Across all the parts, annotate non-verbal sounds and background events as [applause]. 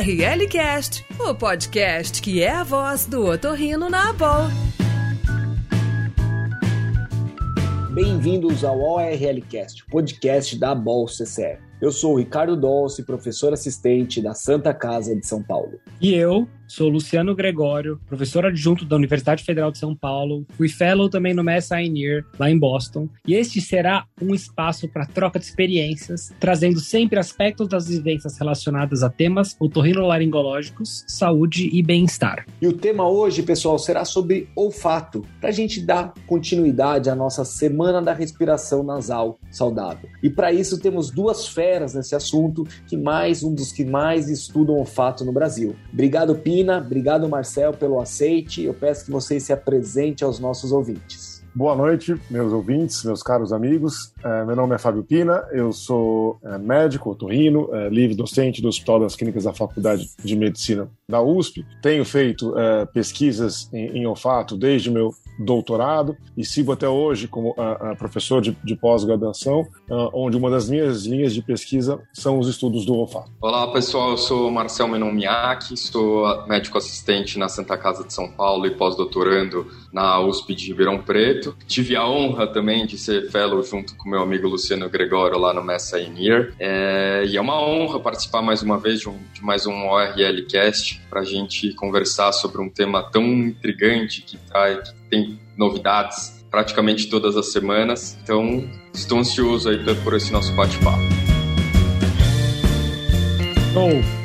ORLcast, o podcast que é a voz do otorrino na Abol. Bem-vindos ao ORLcast, podcast da Abol CCR. Eu sou o Ricardo Dolce, professor assistente da Santa Casa de São Paulo. E eu sou Luciano Gregório, professor adjunto da Universidade Federal de São Paulo. Fui fellow também no Mass Pioneer, lá em Boston. E este será um espaço para troca de experiências, trazendo sempre aspectos das vivências relacionadas a temas otorrinolaringológicos, saúde e bem-estar. E o tema hoje, pessoal, será sobre olfato, para a gente dar continuidade à nossa Semana da Respiração Nasal Saudável. E para isso temos duas feras nesse assunto, que mais um dos que mais estudam olfato no Brasil. Obrigado, Pina, obrigado, Marcel, pelo aceite. Eu peço que vocês se apresentem aos nossos ouvintes. Boa noite, meus ouvintes, meus caros amigos. É, meu nome é Fábio Pina, eu sou é, médico, otorrino, é, livre docente do Hospital das Clínicas da Faculdade de Medicina da USP. Tenho feito pesquisas em, olfato desde meu doutorado e sigo até hoje como uh, uh, professor de, de pós-graduação, uh, onde uma das minhas linhas de pesquisa são os estudos do olfato. Olá pessoal, eu sou Marcel Menomiak, sou médico assistente na Santa Casa de São Paulo e pós-doutorando na USP de Ribeirão Preto. Tive a honra também de ser fellow junto com meu amigo Luciano Gregório lá no Messa Enir. É, e é uma honra participar mais uma vez de, um, de mais um ORL Cast para a gente conversar sobre um tema tão intrigante que, tá, que tem novidades praticamente todas as semanas. Então, estou ansioso aí por esse nosso bate-papo.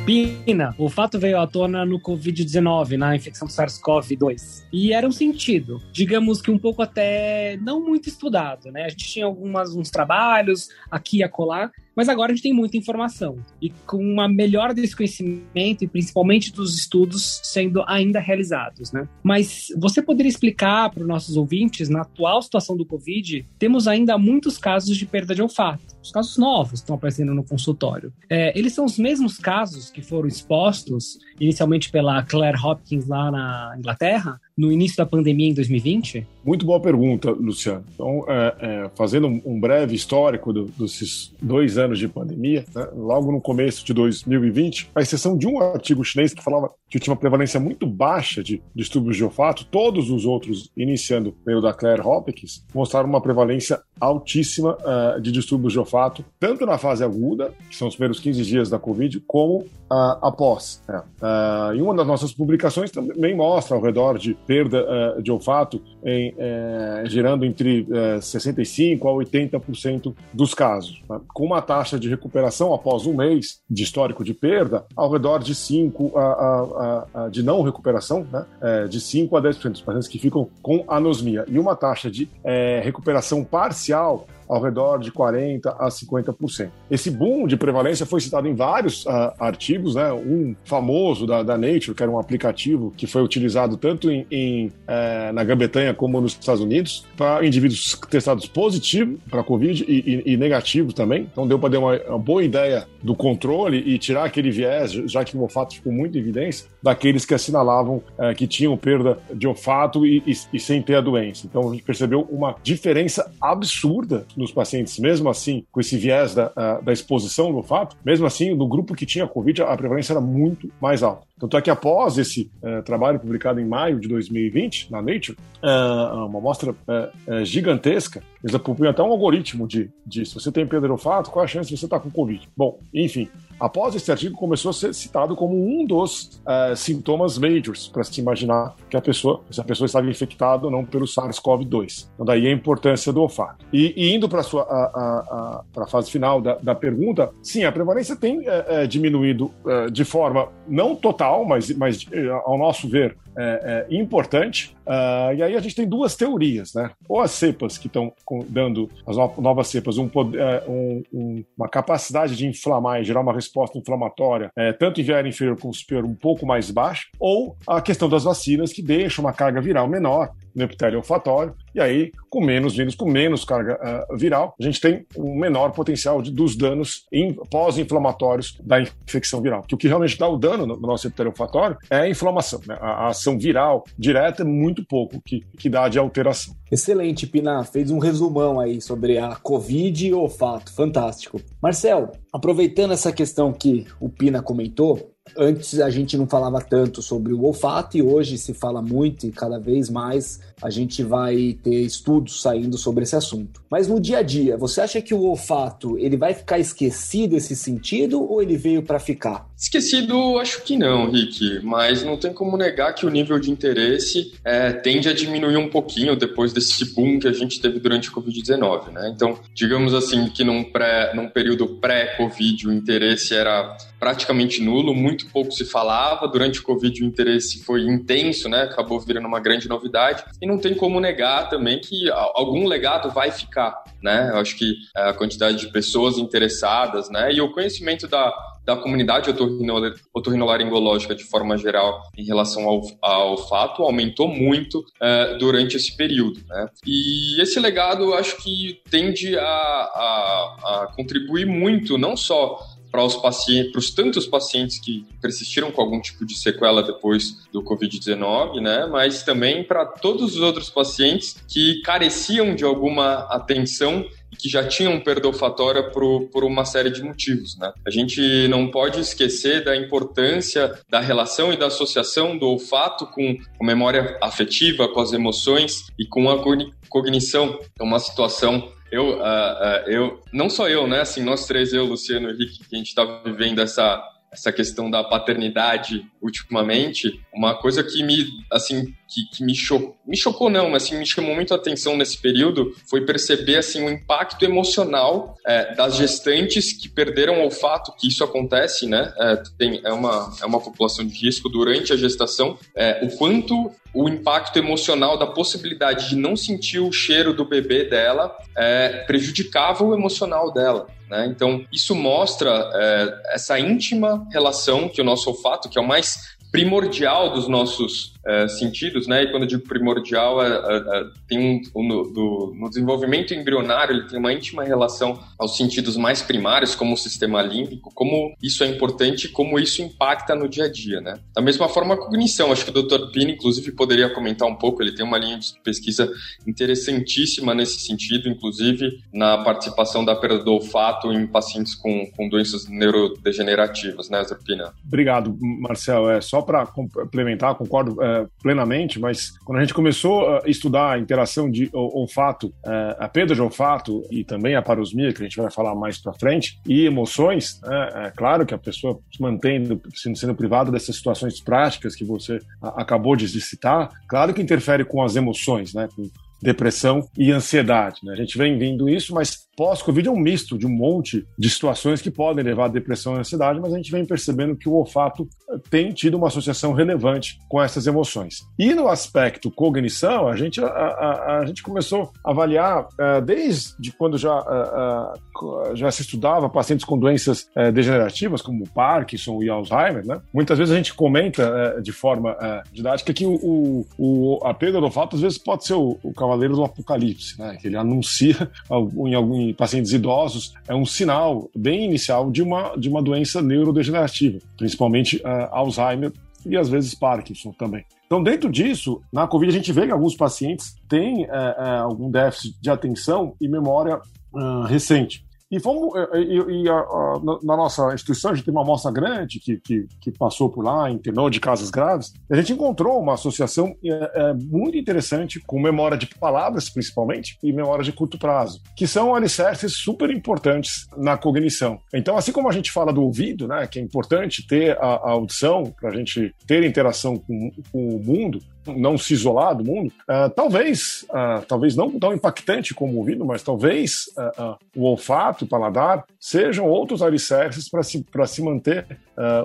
Pina, o fato veio à tona no Covid-19, na infecção SARS-CoV-2. E era um sentido, digamos que um pouco até não muito estudado, né? A gente tinha algumas uns trabalhos aqui e acolá, mas agora a gente tem muita informação. E com uma melhora desse conhecimento, e principalmente dos estudos sendo ainda realizados, né? Mas você poderia explicar para os nossos ouvintes, na atual situação do Covid, temos ainda muitos casos de perda de olfato. Os casos novos estão aparecendo no consultório. É, eles são os mesmos casos que foram expostos inicialmente pela Claire Hopkins lá na Inglaterra, no início da pandemia em 2020? Muito boa pergunta, Luciano. Então, é, é, fazendo um, breve histórico do, desses dois anos de pandemia, né, logo no começo de 2020, a exceção de um artigo chinês que falava que tinha uma prevalência muito baixa de distúrbios de olfato, todos os outros, iniciando pelo da Claire Hopkins, mostraram uma prevalência altíssima uh, de distúrbios de olfato, tanto na fase aguda, que são os primeiros 15 dias da Covid, como uh, após. Né. Uh, e uma das nossas publicações também mostra ao redor de perda uh, de olfato em, uh, girando entre uh, 65% a 80% dos casos, né? com uma taxa de recuperação após um mês de histórico de perda ao redor de 5% a, a, a, de não recuperação, né? Uh, de 5% a 10% dos pacientes que ficam com anosmia, e uma taxa de recuperação parcial ao redor de 40% a 50%. Esse boom de prevalência foi citado em vários uh, artigos, né? um famoso da, da, Nature, que era um aplicativo que foi utilizado tanto em, em uh, na Grã-Bretanha como nos Estados Unidos, para indivíduos testados positivos para Covid e, e, e negativos também. Então deu para ter uma, uma, boa ideia do controle e tirar aquele viés, já que o olfato ficou muito em evidência, daqueles que assinalavam uh, que tinham perda de olfato e, e sem ter a doença. Então a gente percebeu uma diferença absurda nos pacientes, mesmo assim, com esse viés da, da exposição no fato, mesmo assim, no grupo que tinha Covid, a prevalência era muito mais alta. Tanto é que após esse uh, trabalho publicado em maio de 2020 na Nature, uh, uma amostra uh, gigantesca, eles publicam até um algoritmo de, de se você tem de olfato, qual a chance de você estar com Covid. Bom, enfim, após esse artigo começou a ser citado como um dos sintomas majors para se imaginar que a pessoa, se a pessoa estava infectada ou não pelo SARS-CoV-2. Então daí a importância do olfato. E, e indo para a, a, a, fase final da, da, pergunta, sim, a prevalência tem diminuído de forma não total mas, mas eh, ao nosso ver, é, é importante. Uh, e aí a gente tem duas teorias, né? Ou as cepas que estão dando, as novas cepas, um, é, um, um, uma capacidade de inflamar e gerar uma resposta inflamatória, é, tanto em viário inferior como superior, um pouco mais baixa, ou a questão das vacinas que deixam uma carga viral menor no epitélio olfatório, e aí, com menos vírus, com menos carga uh, viral, a gente tem um menor potencial de, dos danos pós-inflamatórios da infecção viral. Porque o que realmente dá o dano no, no nosso epitélio olfatório é a inflamação, né? a, a ação viral direta é muito pouco que, que dá de alteração. Excelente, Pina. Fez um resumão aí sobre a Covid e o olfato. Fantástico. Marcel, aproveitando essa questão que o Pina comentou, Antes a gente não falava tanto sobre o olfato e hoje se fala muito e cada vez mais a gente vai ter estudos saindo sobre esse assunto. Mas no dia a dia, você acha que o olfato ele vai ficar esquecido esse sentido ou ele veio para ficar? Esquecido, acho que não, Rick, mas não tem como negar que o nível de interesse é, tende a diminuir um pouquinho depois desse boom que a gente teve durante a Covid-19, né? Então, digamos assim que num, pré, num período pré-Covid o interesse era praticamente nulo, muito pouco se falava. Durante o Covid o interesse foi intenso, né? Acabou virando uma grande novidade. E não tem como negar também que algum legado vai ficar, né? Eu acho que a quantidade de pessoas interessadas, né? E o conhecimento da, da comunidade otorrinolaringológica de forma geral em relação ao, ao fato aumentou muito uh, durante esse período. Né? E esse legado acho que tende a, a, a contribuir muito, não só para os pacientes, para os tantos pacientes que persistiram com algum tipo de sequela depois do Covid-19, né? Mas também para todos os outros pacientes que careciam de alguma atenção que já tinham perda olfatória por, por uma série de motivos, né? A gente não pode esquecer da importância da relação e da associação do olfato com a memória afetiva, com as emoções e com a cognição. É uma situação eu, uh, uh, eu, não só eu, né? Assim, nós três, eu, Luciano Henrique, que a gente está vivendo essa, essa questão da paternidade ultimamente, uma coisa que me, assim, que, que me, cho me chocou não, mas assim, me chamou muito a atenção nesse período foi perceber assim o impacto emocional é, das gestantes que perderam o olfato, que isso acontece, né? É, tem, é, uma, é uma população de risco durante a gestação, é, o quanto o impacto emocional da possibilidade de não sentir o cheiro do bebê dela é, prejudicava o emocional dela. Né? Então, isso mostra é, essa íntima relação que o nosso olfato, que é o mais primordial dos nossos é, sentidos, né? E quando eu digo primordial, é, é, é tem um, no, do, no, desenvolvimento embrionário ele tem uma íntima relação aos sentidos mais primários, como o sistema límbico, como isso é importante, como isso impacta no dia a dia, né? Da mesma forma a cognição, acho que o Dr. Pini, inclusive, poderia comentar um pouco. Ele tem uma linha de pesquisa interessantíssima nesse sentido, inclusive na participação da perda do olfato em pacientes com, com doenças neurodegenerativas, né, Dr. Pina? Obrigado, Marcel. É só para complementar, concordo. É plenamente, mas quando a gente começou a estudar a interação de olfato, é, a perda de olfato e também a parosmia, que a gente vai falar mais para frente, e emoções, é, é, claro que a pessoa se mantendo, sendo, sendo privada dessas situações práticas que você acabou de citar, claro que interfere com as emoções, né? Com depressão e ansiedade. Né? A gente vem vendo isso, mas pós-Covid é um misto de um monte de situações que podem levar a depressão e ansiedade, mas a gente vem percebendo que o olfato tem tido uma associação relevante com essas emoções. E no aspecto cognição, a gente, a, a, a gente começou a avaliar uh, desde quando já, uh, uh, já se estudava pacientes com doenças degenerativas, como Parkinson e Alzheimer. Né? Muitas vezes a gente comenta de forma didática que o, o, a perda do olfato às vezes pode ser o, o cavaleiro do apocalipse, né? que ele anuncia [laughs] em algum pacientes idosos é um sinal bem inicial de uma, de uma doença neurodegenerativa, principalmente uh, Alzheimer e às vezes Parkinson também. Então, dentro disso, na Covid, a gente vê que alguns pacientes têm uh, uh, algum déficit de atenção e memória recente. E, fomos, e, e a, a, na nossa instituição, a gente tem uma amostra grande que, que, que, passou por lá, internou de casos graves. a gente encontrou uma associação é, é, muito interessante com memória de palavras, principalmente, e memória de curto prazo, que são alicerces super importantes na cognição. Então, assim como a gente fala do ouvido, né, que é importante ter a, a audição para a gente ter interação com, com o mundo, não se isolar do mundo, uh, talvez, uh, talvez não tão impactante como o ouvido, mas talvez uh, o olfato, o paladar, sejam outros alicerces para se, se manter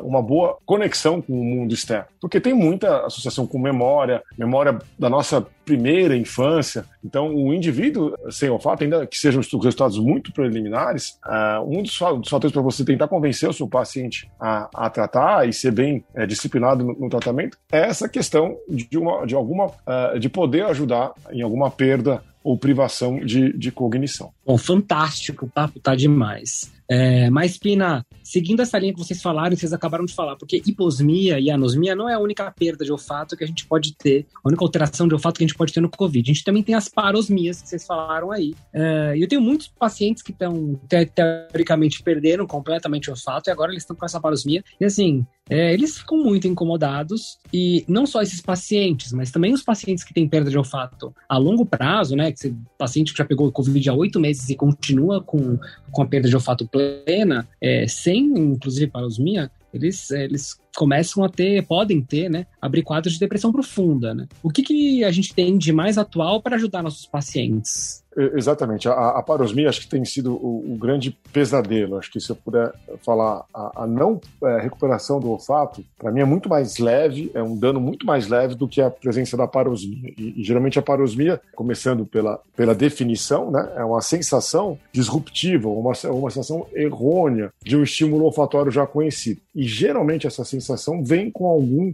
uma boa conexão com o mundo externo. Porque tem muita associação com memória, memória da nossa primeira infância. Então, o indivíduo sem olfato, ainda que sejam resultados muito preliminares, um dos, fatores para você tentar convencer o seu paciente a, a tratar e ser bem é, disciplinado no, no tratamento é essa questão de uma de alguma uh, de poder ajudar em alguma perda ou privação de, de cognição. Bom, fantástico, o papo tá demais. É, mas, Pina, seguindo essa linha que vocês falaram, vocês acabaram de falar, porque hiposmia e anosmia não é a única perda de olfato que a gente pode ter, a única alteração de olfato que a gente pode ter no Covid. A gente também tem as parosmias que vocês falaram aí. É, eu tenho muitos pacientes que estão, teoricamente, perderam completamente o olfato e agora eles estão com essa parosmia. E assim, é, eles ficam muito incomodados e não só esses pacientes, mas também os pacientes que têm perda de olfato a longo prazo, né? Você, paciente que já pegou Covid há oito meses e continua com, com a perda de olfato plena, é, sem inclusive parosmia, eles, eles começam a ter, podem ter, né, abrir quadros de depressão profunda, né? O que, que a gente tem de mais atual para ajudar nossos pacientes? Exatamente. A, a, parosmia acho que tem sido o, o, grande pesadelo. Acho que se eu puder falar, a, a não é, recuperação do olfato, para mim é muito mais leve, é um dano muito mais leve do que a presença da parosmia. E, e, geralmente a parosmia, começando pela, pela definição, né, é uma sensação disruptiva, uma, uma sensação errônea de um estímulo olfatório já conhecido. E geralmente essa sensação vem com, algum,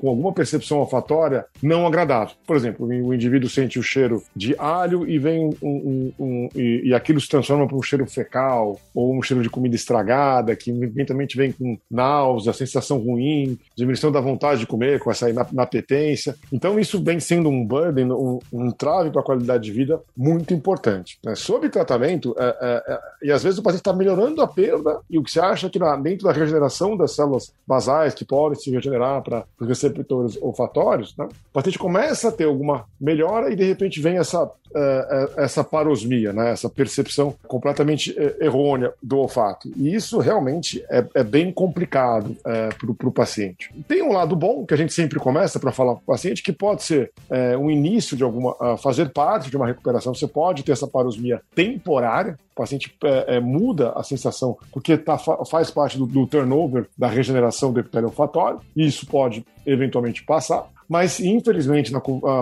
com alguma percepção olfatória não agradável. Por exemplo, o indivíduo sente o cheiro de alho e vem um, um, um e, e, aquilo se transforma para um cheiro fecal ou um cheiro de comida estragada, que eventualmente vem com náusea, sensação ruim, diminuição da vontade de comer, com essa inapetência. Então, isso vem sendo um burden, um, um trave para a qualidade de vida muito importante. Né? Sob tratamento, é, é, é, e às vezes o paciente está melhorando a perda, e o que você acha que na, dentro da regeneração das células basais que podem se regenerar para os receptores olfatórios, né? o paciente começa a ter alguma melhora e de repente vem essa é, essa parosmia, né? essa percepção completamente é, errônea do olfato. E isso realmente é, é bem complicado é, para o paciente. Tem um lado bom, que a gente sempre começa para falar para o paciente, que pode ser é, um início de alguma. fazer parte de uma recuperação. Você pode ter essa parosmia temporária, paciente é, muda a sensação, porque tá, faz parte do, do turnover da regeneração do epitélio olfatório, e isso pode eventualmente passar. Mas, infelizmente,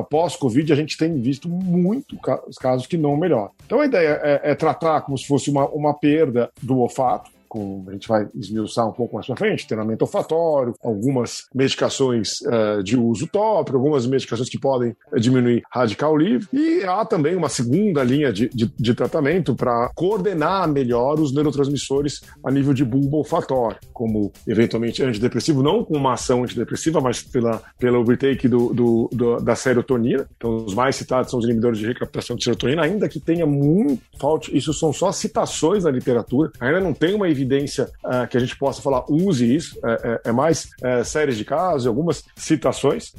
pós-Covid, a gente tem visto muitos casos que não melhoram. Então, a ideia é, é tratar como se fosse uma, uma perda do olfato, com, a gente vai esmiuçar um pouco mais para frente, treinamento olfatório, algumas medicações uh, de uso tópico, algumas medicações que podem uh, diminuir radical livre, e há também uma segunda linha de, de, de tratamento para coordenar melhor os neurotransmissores a nível de bulbo olfatório, como eventualmente antidepressivo, não com uma ação antidepressiva, mas pela, pela overtake do, do, do, da serotonina. Então, os mais citados são os inibidores de recaptação de serotonina, ainda que tenha muito falta, isso são só citações na literatura, ainda não tem uma evidência uh, que a gente possa falar, use isso, é, é, é mais é, séries de casos, algumas citações,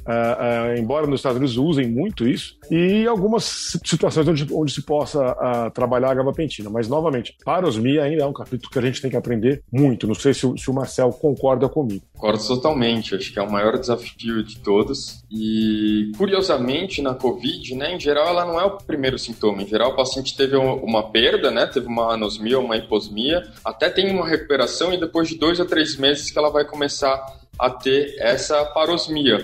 embora nos Estados Unidos usem muito isso, e algumas situações onde, onde se possa trabalhar a gabapentina. Mas, novamente, parosmia ainda é um capítulo que a gente tem que aprender muito. Não sei se, se o Marcel concorda comigo. Concordo totalmente. Acho que é o maior desafio de todos. E, curiosamente, na Covid, né, em geral, ela não é o primeiro sintoma. Em geral, o paciente teve uma perda, né, teve uma anosmia, uma hiposmia, até tem uma recuperação e depois de dois a três meses que ela vai começar a ter essa parosmia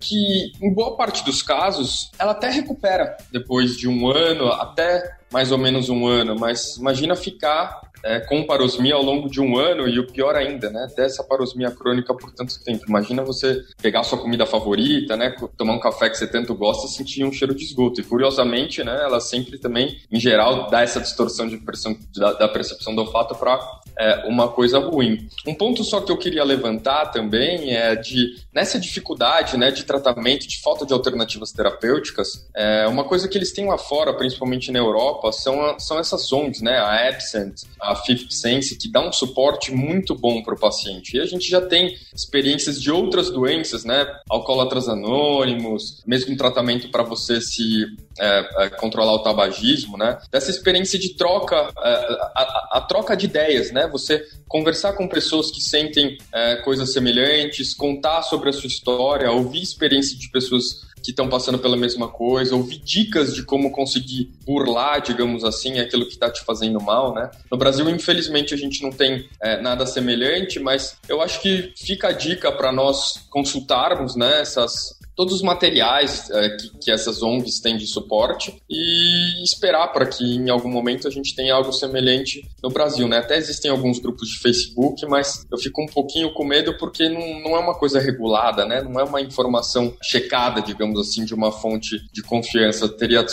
que em boa parte dos casos ela até recupera depois de um ano, até mais ou menos um ano, mas imagina ficar é, com parosmia ao longo de um ano e o pior ainda, né, dessa parosmia crônica por tanto tempo. Imagina você pegar sua comida favorita, né, tomar um café que você tanto gosta e sentir um cheiro de esgoto. E curiosamente, né, ela sempre também, em geral, dá essa distorção de percepção, da, da percepção do olfato para é, uma coisa ruim. Um ponto só que eu queria levantar também é de nessa dificuldade, né, de tratamento, de falta de alternativas terapêuticas, é, uma coisa que eles têm lá fora, principalmente na Europa, são, são essas ONGs, né, a Absent, a Fifth Sense, que dá um suporte muito bom para o paciente. E a gente já tem experiências de outras doenças, né? Alcoólatras anônimos, mesmo tratamento para você se é, é, controlar o tabagismo, né? Dessa experiência de troca, é, a, a, a, troca de ideias, né? Você conversar com pessoas que sentem é, coisas semelhantes, contar sobre a sua história, ouvir experiência de pessoas que estão passando pela mesma coisa, ouvir dicas de como conseguir burlar, digamos assim, aquilo que está te fazendo mal, né? No Brasil, infelizmente, a gente não tem é, nada semelhante, mas eu acho que fica a dica para nós consultarmos né, essas todos os materiais é, que, que, essas ONGs têm de suporte e esperar para que em algum momento a gente tenha algo semelhante no Brasil, né? Até existem alguns grupos de Facebook, mas eu fico um pouquinho com medo porque não, não é uma coisa regulada, né? Não é uma informação checada, digamos assim, de uma fonte de confiança. Teria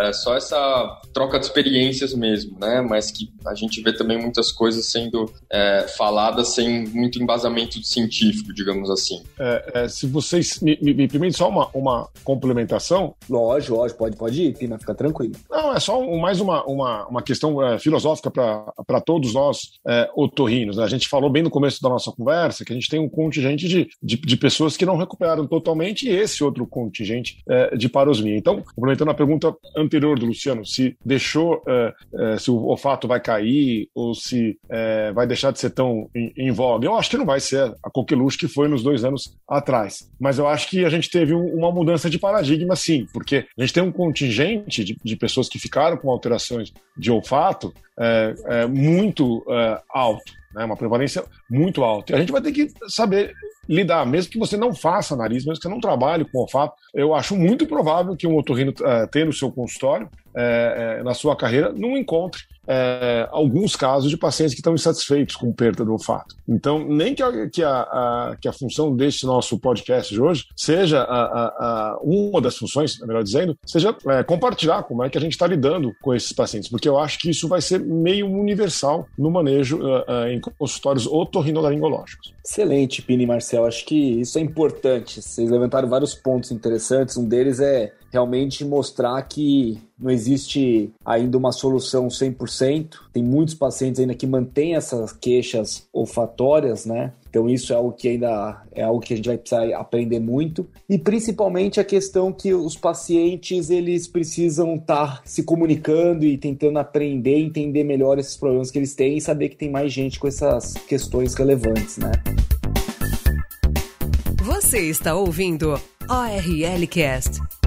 é, só essa troca de experiências mesmo, né? Mas que a gente vê também muitas coisas sendo é, faladas sem muito embasamento científico, digamos assim. É, é, se vocês me, me, me só uma, uma complementação. Lógico, lógico, pode, pode ir, Pina, fica tranquilo. Não, é só mais uma, uma, uma questão é, filosófica para todos nós é, otorrinos. Né? A gente falou bem no começo da nossa conversa que a gente tem um contingente de, de, de pessoas que não recuperaram totalmente e esse outro contingente é, de parosmia. Então, complementando a pergunta anterior do Luciano, se deixou, é, é, se o olfato vai cair ou se é, vai deixar de ser tão em, em voga, eu acho que não vai ser a coqueluche que foi nos dois anos atrás. Mas eu acho que a gente teve um, uma mudança de paradigma, sim, porque a gente tem um contingente de, de pessoas que ficaram com alterações de olfato é, é muito é, alto, né, uma prevalência muito alta. E a gente vai ter que saber lidar, mesmo que você não faça nariz, mesmo que você não trabalhe com olfato. Eu acho muito provável que um otorrino uh, tenha no seu consultório, uh, uh, na sua carreira, não encontre alguns casos de pacientes que estão insatisfeitos com perda do olfato. Então, nem que a, que a, a que a função deste nosso podcast de hoje seja a, a, uma das funções, melhor dizendo, seja compartilhar como é que a gente está lidando com esses pacientes, porque eu acho que isso vai ser meio universal no manejo em consultórios otorrinolaringológicos. Excelente, Pini Marcel. Acho que isso é importante. Vocês levantaram vários pontos interessantes. Um deles é realmente mostrar que não existe ainda uma solução 100%. Tem muitos pacientes ainda que mantêm essas queixas olfatórias, né? Então isso é algo que ainda é algo que a gente vai precisar aprender muito e principalmente a questão que os pacientes eles precisam estar tá se comunicando e tentando aprender, entender melhor esses problemas que eles têm e saber que tem mais gente com essas questões relevantes, né? Você está ouvindo ORL Cast.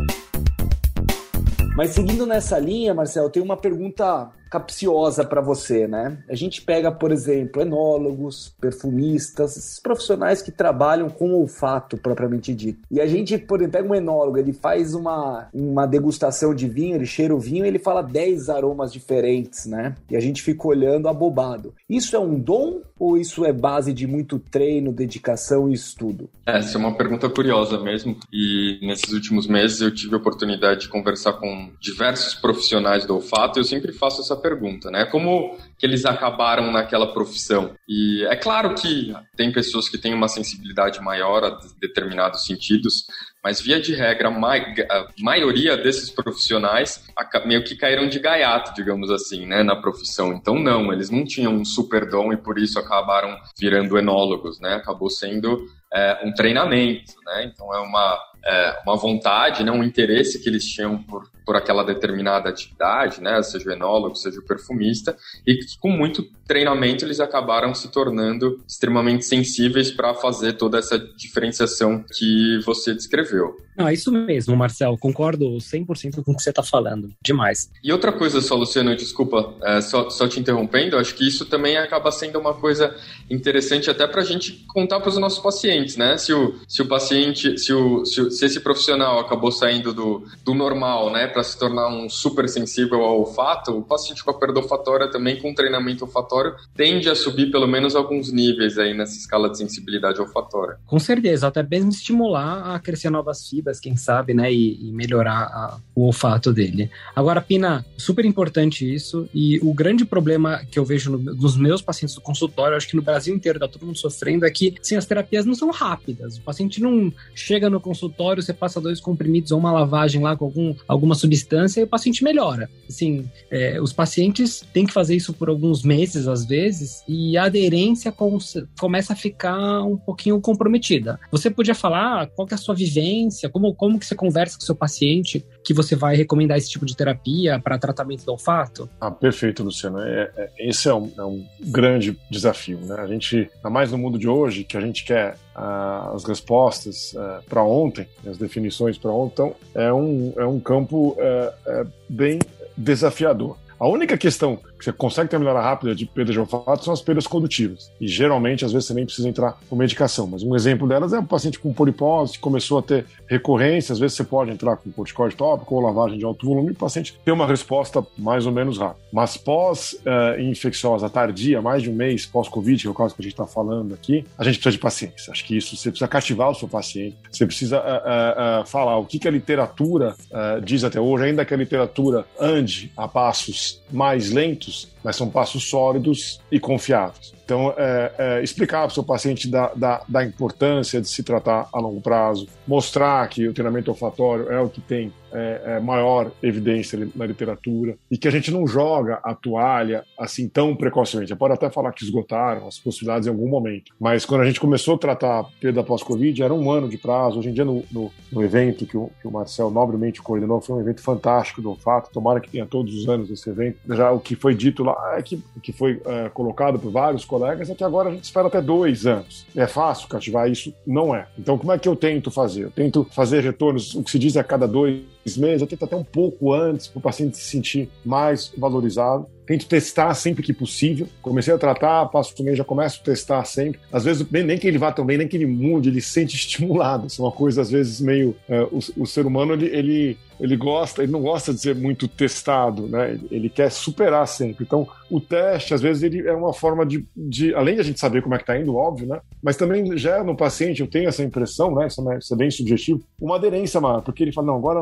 Mas seguindo nessa linha, Marcel, tem uma pergunta capciosa para você, né? A gente pega, por exemplo, enólogos, perfumistas, esses profissionais que trabalham com olfato propriamente dito. E a gente, por exemplo, pega um enólogo, ele faz uma, uma degustação de vinho, ele cheira o vinho ele fala 10 aromas diferentes, né? E a gente fica olhando abobado. Isso é um dom ou isso é base de muito treino, dedicação e estudo? Essa é uma pergunta curiosa mesmo. E nesses últimos meses eu tive a oportunidade de conversar com diversos profissionais do olfato e eu sempre faço essa pergunta, né? Como que eles acabaram naquela profissão? E é claro que tem pessoas que têm uma sensibilidade maior a determinados sentidos, mas via de regra, a maioria desses profissionais meio que caíram de gaiato, digamos assim, né, na profissão. Então, não, eles não tinham um super dom e por isso acabaram virando enólogos, né? Acabou sendo é, um treinamento, né? Então, é uma, é, uma vontade, né, um interesse que eles tinham por, por aquela determinada atividade, né, seja o enólogo, seja o perfumista, e que com muito treinamento eles acabaram se tornando extremamente sensíveis para fazer toda essa diferenciação que você descreveu. Não, é isso mesmo, Marcel. Concordo 100% com o que você está falando. Demais. E outra coisa só, Luciano, desculpa, é, só, só te interrompendo, acho que isso também acaba sendo uma coisa interessante até para a gente contar para os nossos pacientes, né? Se o, se o paciente, se, o, se, se esse profissional acabou saindo do, do normal, né, para se tornar um super sensível ao olfato, o paciente com a perda olfatória também, com treinamento olfatório, tende a subir pelo menos alguns níveis aí nessa escala de sensibilidade olfatória. Com certeza, até mesmo estimular a crescer novas fibras quem sabe, né? E, e melhorar a, o olfato dele. Agora, Pina, super importante isso. E o grande problema que eu vejo no, nos meus pacientes do consultório, acho que no Brasil inteiro tá todo mundo sofrendo, é que assim, as terapias não são rápidas. O paciente não chega no consultório, você passa dois comprimidos ou uma lavagem lá com algum, alguma substância e o paciente melhora. Assim, é, os pacientes têm que fazer isso por alguns meses, às vezes, e a aderência com, começa a ficar um pouquinho comprometida. Você podia falar qual que é a sua vivência, como, como que você conversa com o seu paciente que você vai recomendar esse tipo de terapia para tratamento do olfato? Ah, perfeito, Luciano. É, é, esse é um, é um, grande desafio, né? A gente, ainda mais no mundo de hoje, que a gente quer ah, as respostas uh, para ontem, as definições para ontem, então é um, é um campo uh, bem desafiador. A única questão que você consegue ter melhora rápida de perda de olfato são as perdas condutivas. E geralmente, às vezes, você nem precisa entrar com medicação. Mas um exemplo delas é o paciente com polipose que começou a ter recorrência. Às vezes, você pode entrar com corticoide tópico ou lavagem de alto volume e o paciente tem uma resposta mais ou menos rápida. Mas pós-infecciosa tardia, mais de um mês pós-Covid, que é o caso que a gente está falando aqui, a gente precisa de paciência. Acho que isso você precisa cativar o seu paciente, você precisa uh, uh, uh, falar o que, que a literatura diz até hoje, ainda que a literatura ande a passos mais lentos, just mas são passos sólidos e confiáveis. Então, é, é, explicar para o seu paciente da, da, da, importância de se tratar a longo prazo, mostrar que o treinamento olfatório é o que tem é, é, maior evidência na literatura e que a gente não joga a toalha assim tão precocemente. Você pode até falar que esgotaram as possibilidades em algum momento, mas quando a gente começou a tratar a perda pós-Covid, era um ano de prazo. Hoje em dia, no, no, no evento que o, que o, Marcel nobremente coordenou, foi um evento fantástico do olfato. Tomara que tenha todos os anos esse evento. Já o que foi dito lá, que, que foi é, colocado por vários colegas, é que agora a gente espera até dois anos. É fácil cativar isso? Não é. Então, como é que eu tento fazer? Eu tento fazer retornos, o que se diz é a cada dois meses, eu tento até um pouco antes, para o paciente se sentir mais valorizado. Tento testar sempre que possível. Comecei a tratar, passo o mês, já começo a testar sempre. Às vezes, nem que ele vá tão bem, nem que ele mude, ele se sente [laughs] estimulado. Isso é uma coisa, às vezes, meio. Uh, o, o, ser humano, ele, ele, ele gosta, ele não gosta de ser muito testado, né? Ele, ele, quer superar sempre. Então, o teste, às vezes, ele é uma forma de, de além de a gente saber como é que tá indo, óbvio, né? Mas também gera no paciente, eu tenho essa impressão, né? Isso é, é bem subjetivo, uma aderência maior, porque ele fala, não, agora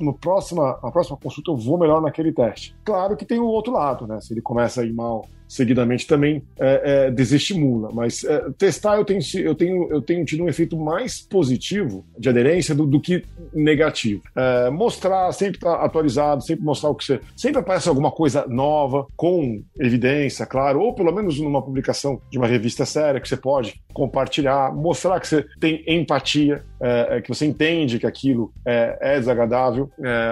no próxima, na próxima consulta eu vou melhor naquele teste. Claro que tem o outro lado, né? Se ele começa a ir mal seguidamente também é, é, desestimula. Mas é, testar eu tenho, eu, tenho, eu tenho tido um efeito mais positivo de aderência do, do que negativo. É, mostrar, sempre estar tá atualizado, sempre mostrar o que você. Sempre aparece alguma coisa nova, com evidência, claro, ou pelo menos numa publicação de uma revista séria que você pode compartilhar, mostrar que você tem empatia, é, é, que você entende que aquilo é, desagradável,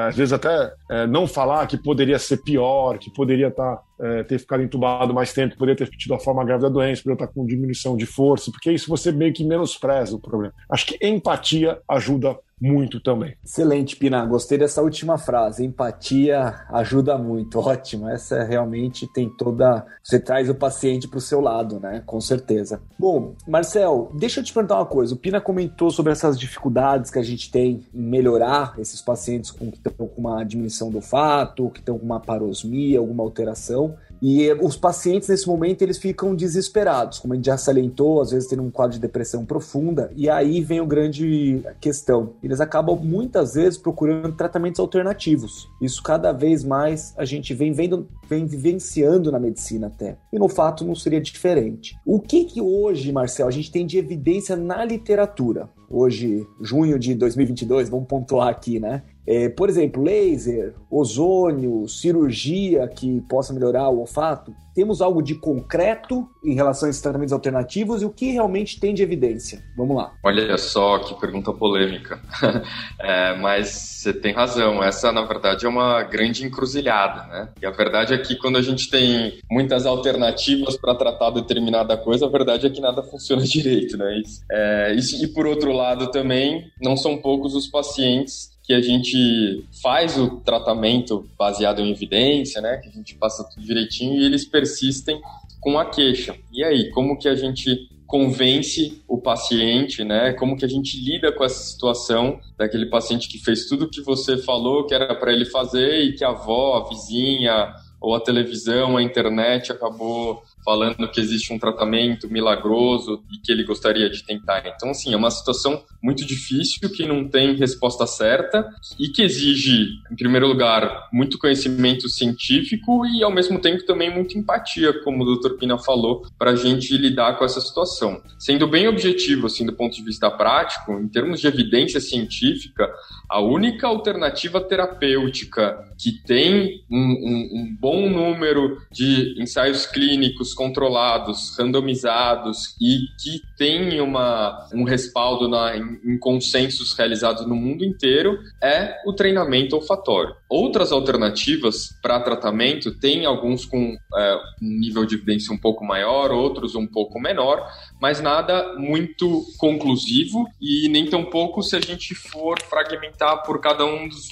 às vezes até não falar que poderia ser pior, que poderia estar tá é, ter ficado entubado mais tempo, poderia ter tido a forma grave da doença, poderia estar com diminuição de força, porque isso você meio que menospreza o problema. Acho que empatia ajuda muito também. Excelente, Pina. Gostei dessa última frase. Empatia ajuda muito. [laughs] Ótimo. Essa realmente tem toda. Você traz o paciente para o seu lado, né? Com certeza. Bom, Marcel, deixa eu te perguntar uma coisa. O Pina comentou sobre essas dificuldades que a gente tem em melhorar esses pacientes com, que estão com uma diminuição do olfato, que estão com uma parosmia, alguma alteração. E os pacientes, nesse momento, eles ficam desesperados, como a gente já salientou, às vezes tem um quadro de depressão profunda, e aí vem o grande questão. Eles acabam, muitas vezes, procurando tratamentos alternativos. Isso cada vez mais a gente vem vendo, vem vivenciando na medicina até. E no fato não seria diferente. O que que hoje, Marcel, a gente tem de evidência na literatura? Hoje, junho de 2022, vamos pontuar aqui, né? É, por exemplo, laser, ozônio, cirurgia que possa melhorar o olfato. Temos algo de concreto em relação a esses tratamentos alternativos e o que realmente tem de evidência? Vamos lá. Olha só que pergunta polêmica. [laughs] é, mas você tem razão. Essa, na verdade, é uma grande encruzilhada, né? E a verdade é que quando a gente tem muitas alternativas para tratar determinada coisa, a verdade é que nada funciona [laughs] direito, né? É, e, e por outro lado também, não são poucos os pacientes que a gente faz o tratamento baseado em evidência, né? Que a gente passa tudo direitinho e eles persistem com a queixa. E aí, como que a gente convence o paciente, né? Como que a gente lida com essa situação daquele paciente que fez tudo o que você falou que era para ele fazer e que a avó, a vizinha ou a televisão, a internet acabou falando que existe um tratamento milagroso e que ele gostaria de tentar. Então, assim, é uma situação muito difícil que não tem resposta certa e que exige, em primeiro lugar, muito conhecimento científico e, ao mesmo tempo, também muita empatia, como o Dr. Pina falou, para a gente lidar com essa situação. Sendo bem objetivo, assim, do ponto de vista prático, em termos de evidência científica, a única alternativa terapêutica que tem um, um, um bom número de ensaios clínicos controlados, randomizados e que têm uma, um respaldo na, em, em consensos realizados no mundo inteiro é o treinamento olfatório. Outras alternativas para tratamento tem alguns com é, um nível de evidência um pouco maior, outros um pouco menor, mas nada muito conclusivo e nem tão pouco se a gente for fragmentar por cada um dos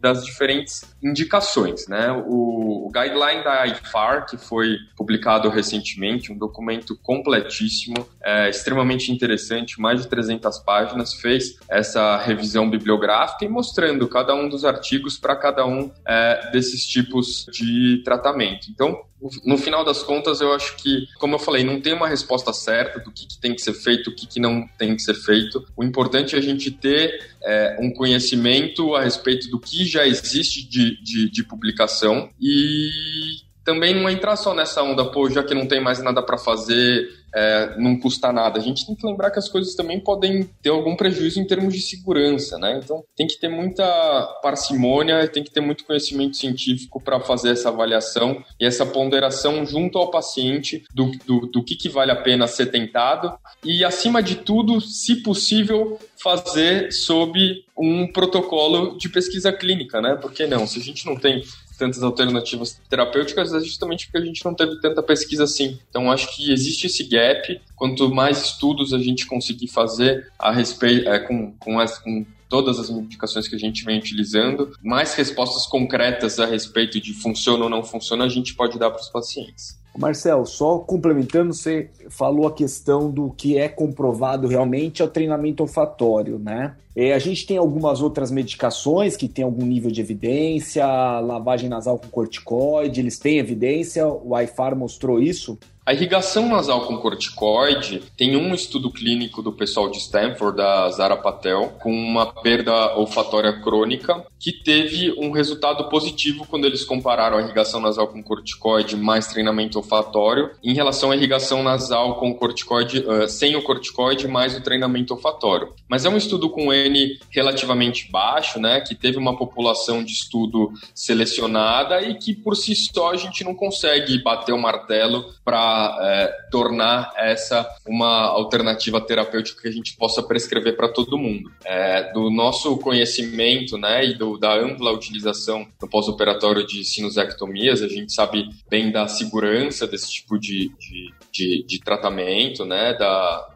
das diferentes indicações, né? O, o guideline da IFAR, que foi publicado recentemente, um documento completíssimo, é, extremamente interessante, mais de 300 páginas, fez essa revisão bibliográfica e mostrando cada um dos artigos para cada um é, desses tipos de tratamento. Então, no final das contas, eu acho que, como eu falei, não tem uma resposta certa do que, que tem que ser feito, o que, que não tem que ser feito. O importante é a gente ter é, um conhecimento a respeito do que já existe de, de, de publicação e também não entrar só nessa onda, pô, já que não tem mais nada para fazer, é, não custa nada. A gente tem que lembrar que as coisas também podem ter algum prejuízo em termos de segurança, né? Então tem que ter muita parcimônia, tem que ter muito conhecimento científico para fazer essa avaliação e essa ponderação junto ao paciente do, do, do que, que vale a pena ser tentado e, acima de tudo, se possível, fazer sob um protocolo de pesquisa clínica, né? Por que não? Se a gente não tem tantas alternativas terapêuticas é justamente porque a gente não teve tanta pesquisa assim. Então, acho que existe esse gap. Quanto mais estudos a gente conseguir fazer a respeito, é, com, com, as, com todas as medicações que a gente vem utilizando, mais respostas concretas a respeito de funciona ou não funciona a gente pode dar para os pacientes. Marcel, só complementando, você falou a questão do que é comprovado realmente é o treinamento olfatório, né? É, a gente tem algumas outras medicações que têm algum nível de evidência, lavagem nasal com corticoide, eles têm evidência, o IFAR mostrou isso? A irrigação nasal com corticoide tem um estudo clínico do pessoal de Stanford, da Zara Patel, com uma perda olfatória crônica, que teve um resultado positivo quando eles compararam a irrigação nasal com corticoide mais treinamento olfatório em relação à irrigação nasal com corticoide, uh, sem o corticoide mais o treinamento olfatório. Mas é um estudo com N relativamente baixo, né, que teve uma população de estudo selecionada e que por si só a gente não consegue bater o martelo para é, tornar essa uma alternativa terapêutica que a gente possa prescrever para todo mundo. É, do nosso conhecimento né, e do, da ampla utilização no pós-operatório de sinusectomias, a gente sabe bem da segurança desse tipo de, de, de, de tratamento, né, da,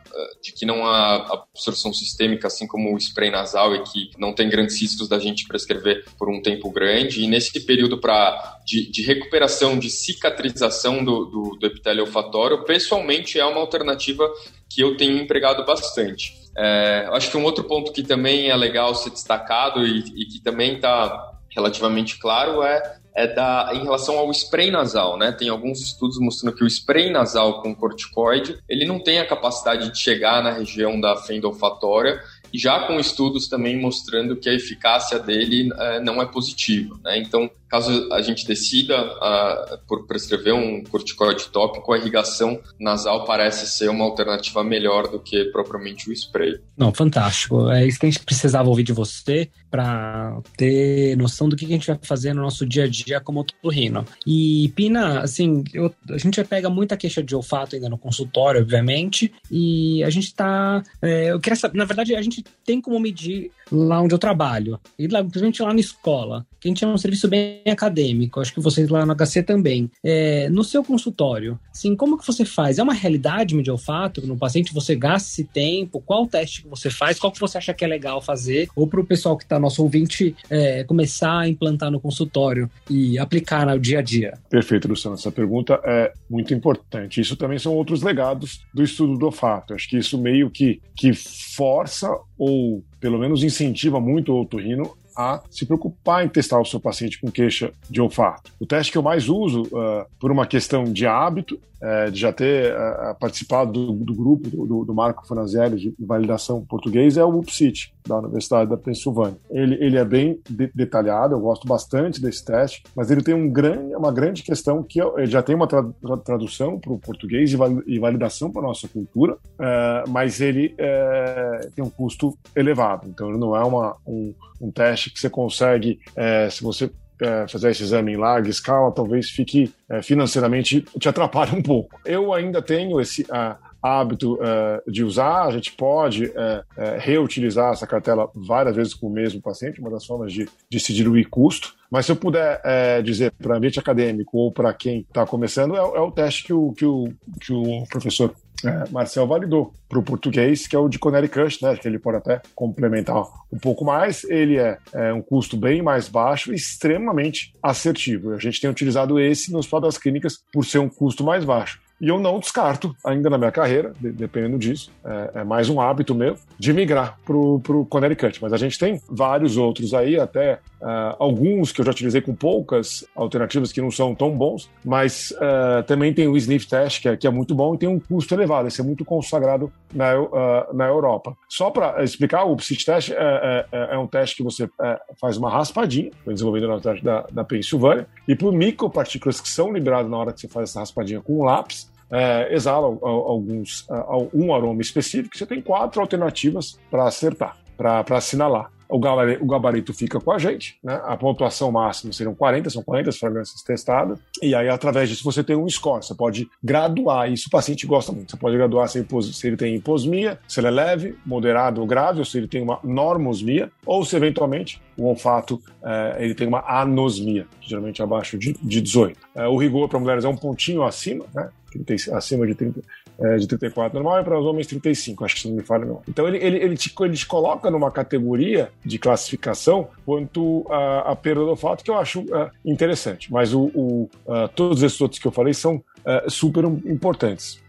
de que não há absorção sistêmica, assim como o spray nasal, e que não tem grandes riscos da gente prescrever por um tempo grande. E nesse período pra, de, de recuperação, de cicatrização do, do, do epitélio olfatório, pessoalmente é uma alternativa que eu tenho empregado bastante. É, acho que um outro ponto que também é legal ser destacado e, e que também está relativamente claro é é da, em relação ao spray nasal, né? Tem alguns estudos mostrando que o spray nasal com corticoide, ele não tem a capacidade de chegar na região da fenda olfatória já com estudos também mostrando que a eficácia dele é, não é positiva. Né? Então, caso a gente decida uh, por prescrever um corticoide tópico, a irrigação nasal parece ser uma alternativa melhor do que propriamente o spray. Não, fantástico. É isso que a gente precisava ouvir de você para ter noção do que a gente vai fazer no nosso dia a dia como otorrino. E, Pina, assim, eu, a gente pega muita queixa de olfato ainda no consultório, obviamente, e a gente está... É, eu queria saber, na verdade, a gente tem como medir lá onde eu trabalho, e lá, principalmente lá na escola, que a gente é um serviço bem acadêmico, acho que vocês lá no HC também. É, no seu consultório, assim, como que você faz? É uma realidade medir olfato no paciente? Você gasta esse tempo? Qual teste que você faz? Qual que você acha que é legal fazer? Ou para o pessoal que está nosso ouvinte é, começar a implantar no consultório e aplicar no dia a dia? Perfeito, Luciano. Essa pergunta é muito importante. Isso também são outros legados do estudo do olfato. Acho que isso meio que, que força ou pelo menos incentiva muito o otorrino a se preocupar em testar o seu paciente com queixa de olfato. O teste que eu mais uso, uh, por uma questão de hábito, uh, de já ter uh, participado do, do grupo do, do, Marco Franzelli de validação português, é o UPSIT, da Universidade da Pensilvânia. Ele, ele é bem de detalhado, eu gosto bastante desse teste, mas ele tem um grande, uma grande questão que ele já tem uma tra tradução para o português e validação para a nossa cultura, mas ele tem um custo elevado, então ele não é uma, um, um teste que você consegue, é, se você é, fazer esse exame em larga escala, talvez fique é, financeiramente te atrapalhe um pouco. Eu ainda tenho esse hábito uh, de usar, a gente pode uh, uh, reutilizar essa cartela várias vezes com o mesmo paciente, uma das formas de, de se diluir custo. Mas se eu puder dizer para ambiente acadêmico ou para quem está começando, é, é, o teste que o, que o, que o professor é, Marcel validou para o português, que é o de Connecticut, né? Que ele pode até complementar um pouco mais. Ele é, é um custo bem mais baixo e extremamente assertivo. A gente tem utilizado esse nos das clínicas por ser um custo mais baixo. E eu não descarto, ainda na minha carreira, de, dependendo disso, é, é, mais um hábito meu, de migrar para o Connecticut. Mas a gente tem vários outros aí, até uh, alguns que eu já utilizei com poucas alternativas que não são tão bons, mas uh, também tem o Sniff Test, que é, que é, muito bom e tem um custo elevado, esse é muito consagrado na, uh, na Europa. Só para explicar, o Psych Test é, é, é, um teste que você faz uma raspadinha, foi desenvolvido na teste da, da Pensilvânia, e por micropartículas que são liberadas na hora que você faz essa raspadinha com um lápis, é, exala alguns, um aroma específico, você tem quatro alternativas para acertar, para assinalar o gabarito, o gabarito fica com a gente, né? A pontuação máxima seriam 40, são 40 fragrâncias testadas, e aí através disso você tem um score, você pode graduar, isso o paciente gosta muito, você pode graduar se ele, se ele tem hiposmia, se ele é leve, moderado ou grave, ou se ele tem uma normosmia, ou se eventualmente o olfato é, ele tem uma anosmia, geralmente abaixo de, de 18. É, o rigor para mulheres é um pontinho acima, né? 30, acima de 30, é, de 34 normal e para os homens 35, acho que não me falha não. Então ele, ele, ele, te, ele te coloca numa categoria de classificação quanto a, a perda do olfato que eu acho uh, interessante. Mas o, o uh, todos esses outros que eu falei são uh, super importantes.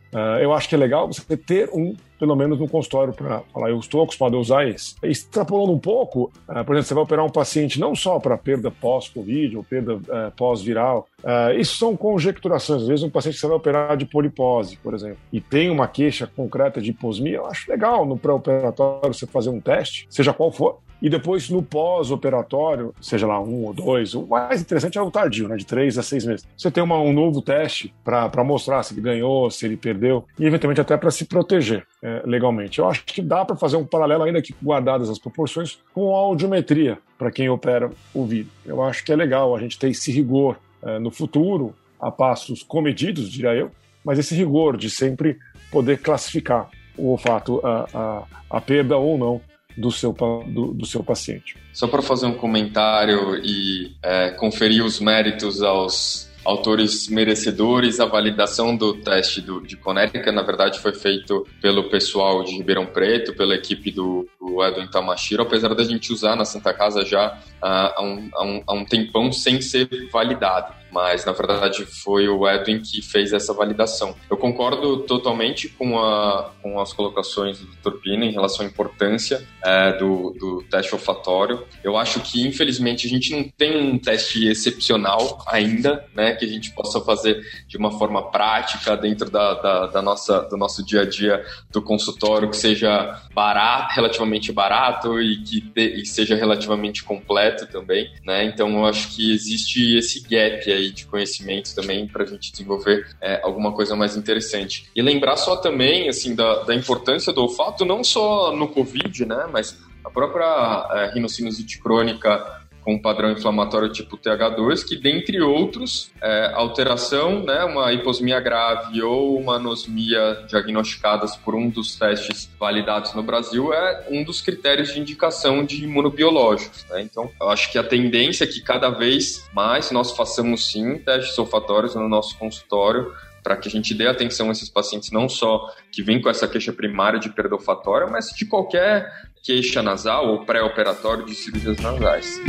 eu acho que é legal você ter um pelo menos no consultório, para falar, eu estou acostumado a usar esse. Extrapolando um pouco, uh, por exemplo, você vai operar um paciente não só para perda pós-Covid ou perda uh, pós-viral, uh, isso são conjecturações. Às vezes um paciente que você vai operar de polipose, por exemplo, e tem uma queixa concreta de hiposmia, eu acho legal no pré-operatório você fazer um teste, seja qual for, e depois no pós-operatório, seja lá um ou dois, o mais interessante é o tardio, né, de três a seis meses. Você tem uma, um novo teste para mostrar se ele ganhou, se ele perdeu, e eventualmente até para se proteger é, legalmente. Eu acho que dá para fazer um paralelo, ainda que guardadas as proporções, com a audiometria para quem opera o vídeo. Eu acho que é legal a gente ter esse rigor é, no futuro, a passos comedidos, diria eu, mas esse rigor de sempre poder classificar o olfato, a, a, a perda ou não do seu, do, do seu paciente. Só para fazer um comentário e é, conferir os méritos aos autores merecedores, a validação do teste do, de Conérica, na verdade, foi feito pelo pessoal de Ribeirão Preto, pela equipe do, do Edwin Tamashiro, apesar da gente usar na Santa Casa já há, um, há, um, há um tempão sem ser validado mas na verdade foi o Edwin que fez essa validação. Eu concordo totalmente com, a, com as colocações do Dr. Pina em relação à importância é, do, do teste olfatório. Eu acho que, infelizmente, a gente não tem um teste excepcional ainda, né, que a gente possa fazer de uma forma prática dentro da, da, da nossa, do nosso dia a dia do consultório, que seja barato, relativamente barato e que te, e seja relativamente completo também, né? Então, eu acho que existe esse gap aí aí de conhecimento também para a gente desenvolver é, alguma coisa mais interessante. E lembrar só também assim da, da importância do olfato não só no Covid, né, mas a própria é, rinocinusite crônica com padrão inflamatório tipo TH2, que dentre outros, é, alteração, né, uma hiposmia grave ou uma anosmia diagnosticadas por um dos testes validados no Brasil é um dos critérios de indicação de imunobiológicos. Né? Então, eu acho que a tendência é que cada vez mais nós façamos sim testes olfatórios no nosso consultório para que a gente dê atenção a esses pacientes, não só que vêm com essa queixa primária de perda olfatória, mas de qualquer queixa nasal ou pré-operatório de cirurgias nasais.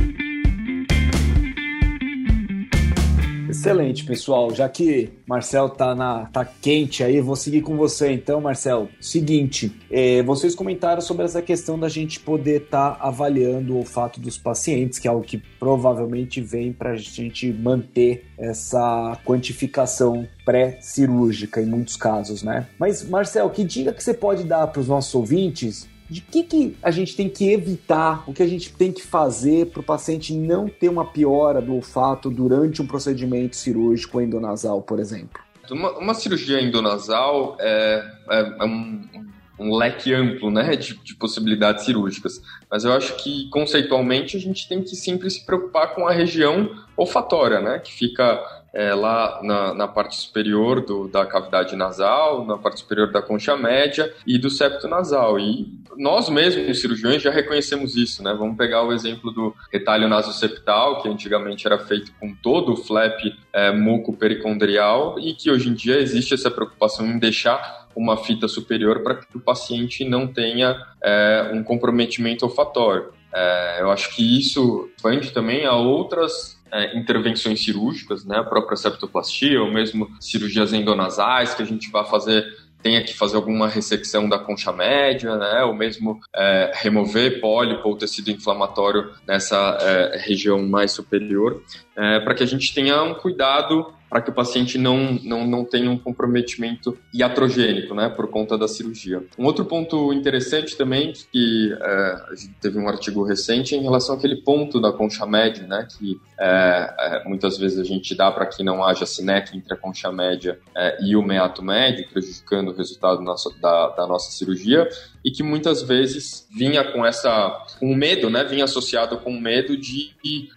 Excelente, pessoal. Já que Marcel tá, na, tá quente aí, vou seguir com você então, Marcel. Seguinte, é, vocês comentaram sobre essa questão da gente poder estar tá avaliando o olfato dos pacientes, que é algo que provavelmente vem para a gente manter essa quantificação pré-cirúrgica em muitos casos, né? Mas, Marcel, que dica que você pode dar para os nossos ouvintes de que, que a gente tem que evitar, o que a gente tem que fazer para o paciente não ter uma piora do olfato durante um procedimento cirúrgico endonasal, por exemplo? Uma, uma cirurgia endonasal é, é, é um, um, leque amplo né, de, de, possibilidades cirúrgicas, mas eu acho que conceitualmente a gente tem que sempre se preocupar com a região olfatória, né, que fica é, lá na, na, parte superior do, da cavidade nasal, na parte superior da concha média e do septo nasal. E nós mesmos, cirurgiões, já reconhecemos isso, né? Vamos pegar o exemplo do retalho nasoseptal, que antigamente era feito com todo o flap é, muco pericondrial e que hoje em dia existe essa preocupação em deixar uma fita superior para que o paciente não tenha é, um comprometimento olfatório. É, eu acho que isso expande também a outras é, intervenções cirúrgicas, né, a própria septoplastia, ou mesmo cirurgias endonasais que a gente vai fazer tenha que fazer alguma ressecção da concha média, né, ou mesmo é, remover pólipo ou tecido inflamatório nessa é, região mais superior, é, para que a gente tenha um cuidado para que o paciente não, não, não tenha um comprometimento iatrogênico, né, por conta da cirurgia. Um outro ponto interessante também, que é, a gente teve um artigo recente em relação àquele ponto da concha média, né, que é, é, muitas vezes a gente dá para que não haja sinéquia entre a concha média é, e o meato médio, prejudicando o resultado nosso, da, da nossa cirurgia, e que muitas vezes vinha com essa com medo, né? Vinha associado com medo de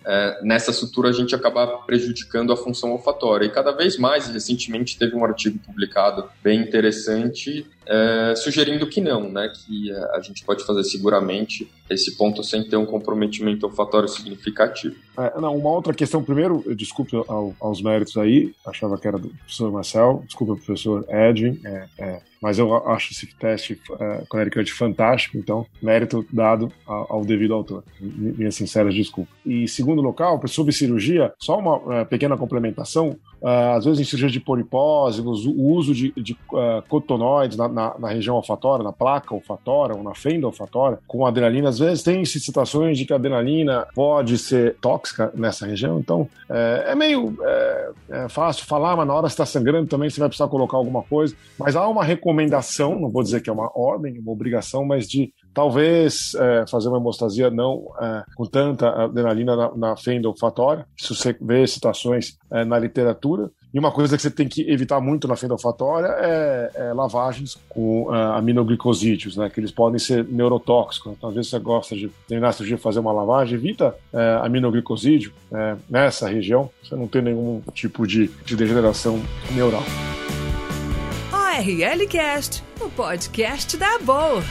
é, nessa sutura a gente acabar prejudicando a função olfatória. E cada vez mais, recentemente teve um artigo publicado bem interessante é, sugerindo que não, né? Que a gente pode fazer seguramente esse ponto sem ter um comprometimento olfatório significativo. É, não, uma outra questão, primeiro, desculpe ao, aos méritos aí, achava que era do professor Marcel, desculpa, professor Edwin, é, é, mas eu acho esse teste é, Connecticut fantástico, então mérito dado ao, ao devido autor. Minhas sinceras desculpas. E segundo local, sobre cirurgia, só uma é, pequena complementação, Uh, às vezes em cirurgia de polipose, o uso de, de uh, cotonoides na, na, na, região olfatória, na placa olfatória ou na fenda olfatória, com adrenalina. Às vezes tem situações de que a adrenalina pode ser tóxica nessa região, então é, é meio é, é fácil falar, mas na hora está sangrando também você vai precisar colocar alguma coisa. Mas há uma recomendação, não vou dizer que é uma ordem, uma obrigação, mas de talvez é, fazer uma hemostasia não é, com tanta adrenalina na, na fenda olfatória. Isso você vê situações é, na literatura. E uma coisa que você tem que evitar muito na fenda olfatória é, é lavagens com uh, aminoglicosídeos, né? Que eles podem ser neurotóxicos. Então, às vezes você gosta de terminar a cirurgia fazer uma lavagem, evita uh, aminoglicosídeo uh, nessa região. Você não tem nenhum tipo de, de degeneração neural. ORL Cast, o podcast da Boa.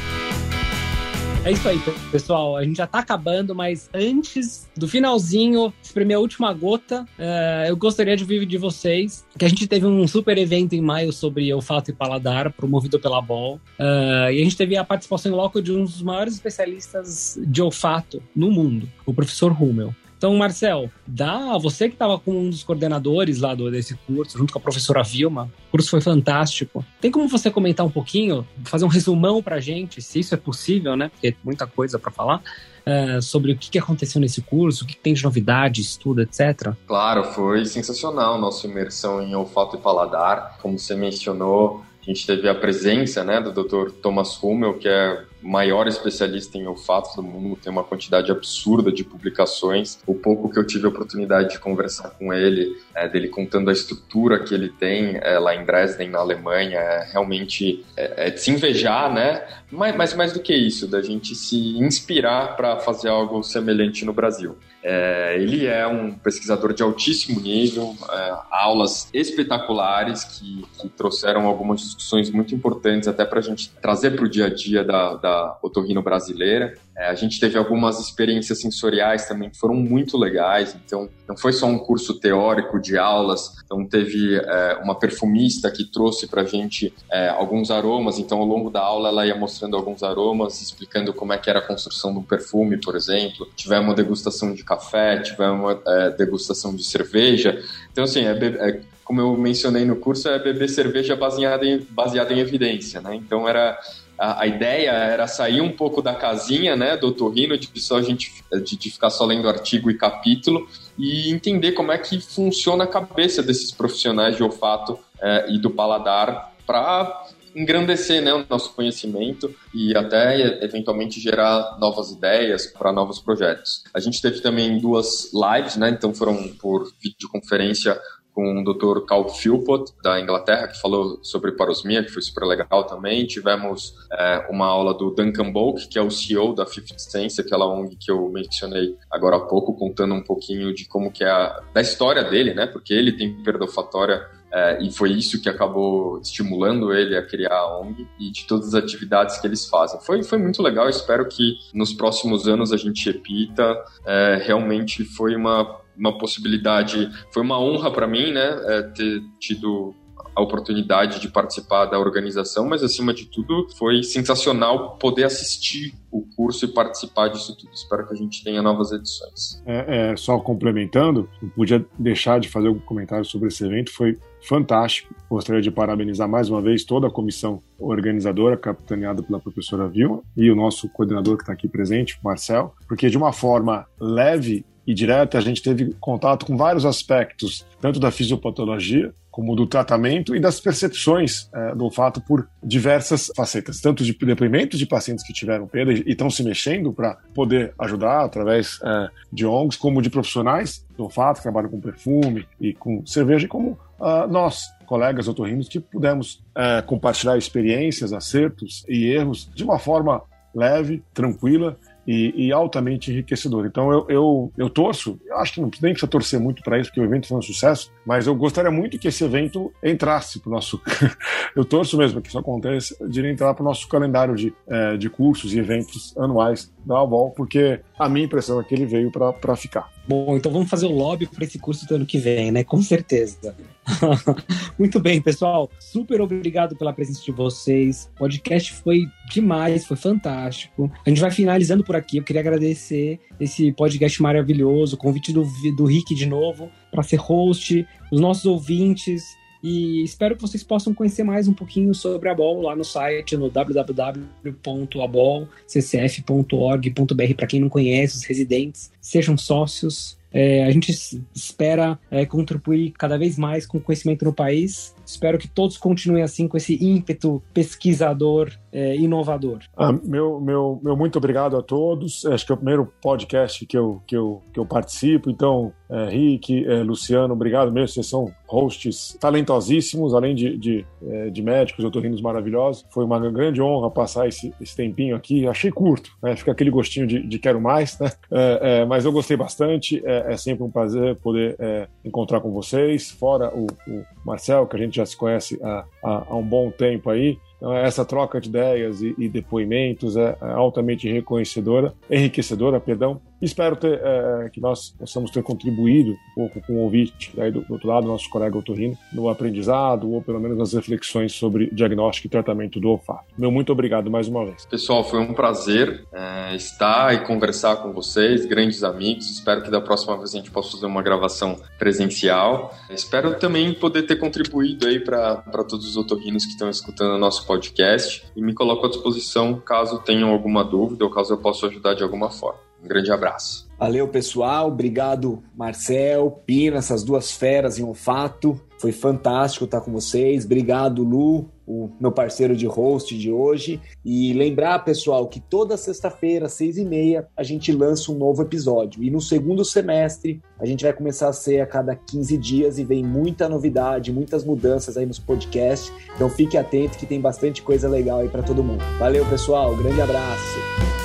É isso aí, pessoal. A gente já tá acabando, mas antes do finalzinho, espremer a última gota, uh, eu gostaria de ouvir de vocês que a gente teve um super evento em maio sobre olfato e paladar, promovido pela Bol. Uh, e a gente teve a participação em loco de um dos maiores especialistas de olfato no mundo, o professor Hummel. Então, Marcel, dá você que estava com um dos coordenadores lá do, desse curso, junto com a professora Vilma, o curso foi fantástico. Tem como você comentar um pouquinho, fazer um resumão para gente, se isso é possível, né? Porque muita coisa para falar. Uh, sobre o que aconteceu nesse curso, o que tem de novidade, estudo, etc. Claro, foi sensacional nossa imersão em olfato e paladar. Como você mencionou, a gente teve a presença né, do Dr. Thomas Hummel, que é maior especialista em olfato do mundo, tem uma quantidade absurda de publicações. O pouco que eu tive a oportunidade de conversar com ele, é, dele contando a estrutura que ele tem é, lá em Dresden, na Alemanha, é realmente é, é de se invejar, né? Mas, mas mais do que isso, da gente se inspirar para fazer algo semelhante no Brasil. É, ele é um pesquisador de altíssimo nível, é, aulas espetaculares que, que, trouxeram algumas discussões muito importantes até para a gente trazer para o dia a dia da, da otorrino brasileira. É, a gente teve algumas experiências sensoriais também que foram muito legais, então não foi só um curso teórico de aulas, então teve é, uma perfumista que trouxe para a gente é, alguns aromas, então ao longo da aula ela ia mostrando alguns aromas, explicando como é que era a construção um perfume, por exemplo. Tivemos uma degustação de café, tivemos uma é, degustação de cerveja, então assim, é, é, como eu mencionei no curso, é beber cerveja baseada em, baseada em evidência, né? Então era a, a, ideia era sair um pouco da casinha, né, do otorrino, de só a gente de, de, ficar só lendo artigo e capítulo e entender como é que funciona a cabeça desses profissionais de olfato é, e do paladar para engrandecer né, o nosso conhecimento e até eventualmente gerar novas ideias para novos projetos. A gente teve também duas lives, né, então foram por videoconferência com o Dr. Carl Philpott, da Inglaterra, que falou sobre parosmia, que foi super legal também. Tivemos é, uma aula do Duncan Bolk, que é o CEO da Fifth Sense, aquela ONG que eu mencionei agora há pouco, contando um pouquinho de como que é a, da história dele, né? Porque ele tem perda olfatória é, e foi isso que acabou estimulando ele a criar a ONG e de todas as atividades que eles fazem. Foi, foi muito legal, espero que nos próximos anos a gente repita. É, realmente foi uma uma possibilidade, foi uma honra para mim, né, é, ter tido a oportunidade de participar da organização, mas acima de tudo foi sensacional poder assistir o curso e participar disso tudo. Espero que a gente tenha novas edições. É, é, só complementando, não podia deixar de fazer um comentário sobre esse evento, foi fantástico. Gostaria de parabenizar mais uma vez toda a comissão organizadora, capitaneada pela professora Vilma, e o nosso coordenador que está aqui presente, Marcel, porque de uma forma leve e direta a gente teve contato com vários aspectos, tanto da fisiopatologia como do tratamento e das percepções é, do olfato por diversas facetas, tanto de depoimentos de pacientes que tiveram perda e estão se mexendo para poder ajudar através é, de ONGs, como de profissionais do olfato que trabalham com perfume e com cerveja, e como uh, nós, colegas otorrinos, que pudemos uh, compartilhar experiências, acertos e erros de uma forma leve, tranquila e, e, altamente enriquecedor. Então eu, eu, eu torço, eu acho que não nem precisa torcer muito para isso, porque o evento foi um sucesso, mas eu gostaria muito que esse evento entrasse para o nosso. [laughs] eu torço mesmo que isso aconteça, de entrar para o nosso calendário de, é, de cursos e eventos anuais da Avol, porque a minha impressão é que ele veio para ficar. Bom, então vamos fazer o lobby para esse curso do ano que vem, né? Com certeza. [laughs] Muito bem, pessoal. Super obrigado pela presença de vocês. O podcast foi demais, foi fantástico. A gente vai finalizando por aqui. Eu queria agradecer esse podcast maravilhoso, o convite do, do Rick de novo para ser host, os nossos ouvintes. E espero que vocês possam conhecer mais um pouquinho sobre a BOL lá no site, no www.abolccf.org.br. Para quem não conhece, os residentes, sejam sócios. É, a gente espera é, contribuir cada vez mais com conhecimento no país Espero que todos continuem assim com esse ímpeto pesquisador, é, inovador. Ah, meu, meu, meu muito obrigado a todos. Acho que é o primeiro podcast que eu, que eu, que eu participo. Então, é, Rick, é, Luciano, obrigado mesmo. Vocês são hosts talentosíssimos, além de, de, é, de médicos, otorrinos maravilhosos. Foi uma grande honra passar esse, esse tempinho aqui. Achei curto, né? fica aquele gostinho de, de quero mais, né? É, é, mas eu gostei bastante. É, sempre um prazer poder encontrar com vocês. Fora o, o Marcel, que a gente já se conhece há, há, há um bom tempo aí. Então, essa troca de ideias e, e depoimentos é, é altamente reconhecedora, enriquecedora, perdão, Espero ter, é, que nós possamos ter contribuído um pouco com o ouvinte aí do, do outro lado, nosso colega Otorrino, no aprendizado ou pelo menos nas reflexões sobre diagnóstico e tratamento do olfato. Meu muito obrigado mais uma vez. Pessoal, foi um prazer é, estar e conversar com vocês, grandes amigos. Espero que da próxima vez a gente possa fazer uma gravação presencial. Espero também poder ter contribuído aí para todos os otorrinos que estão escutando o nosso podcast e me coloco à disposição caso tenham alguma dúvida ou caso eu possa ajudar de alguma forma. Um grande abraço. Valeu, pessoal. Obrigado, Marcel, Pina, essas duas feras em olfato. Foi fantástico estar com vocês. Obrigado, Lu, o meu parceiro de host de hoje. E lembrar, pessoal, que toda sexta-feira, seis e meia, a gente lança um novo episódio. E no segundo semestre, a gente vai começar a ser a cada 15 dias e vem muita novidade, muitas mudanças aí nos podcasts. Então fique atento que tem bastante coisa legal aí para todo mundo. Valeu, pessoal. Grande abraço.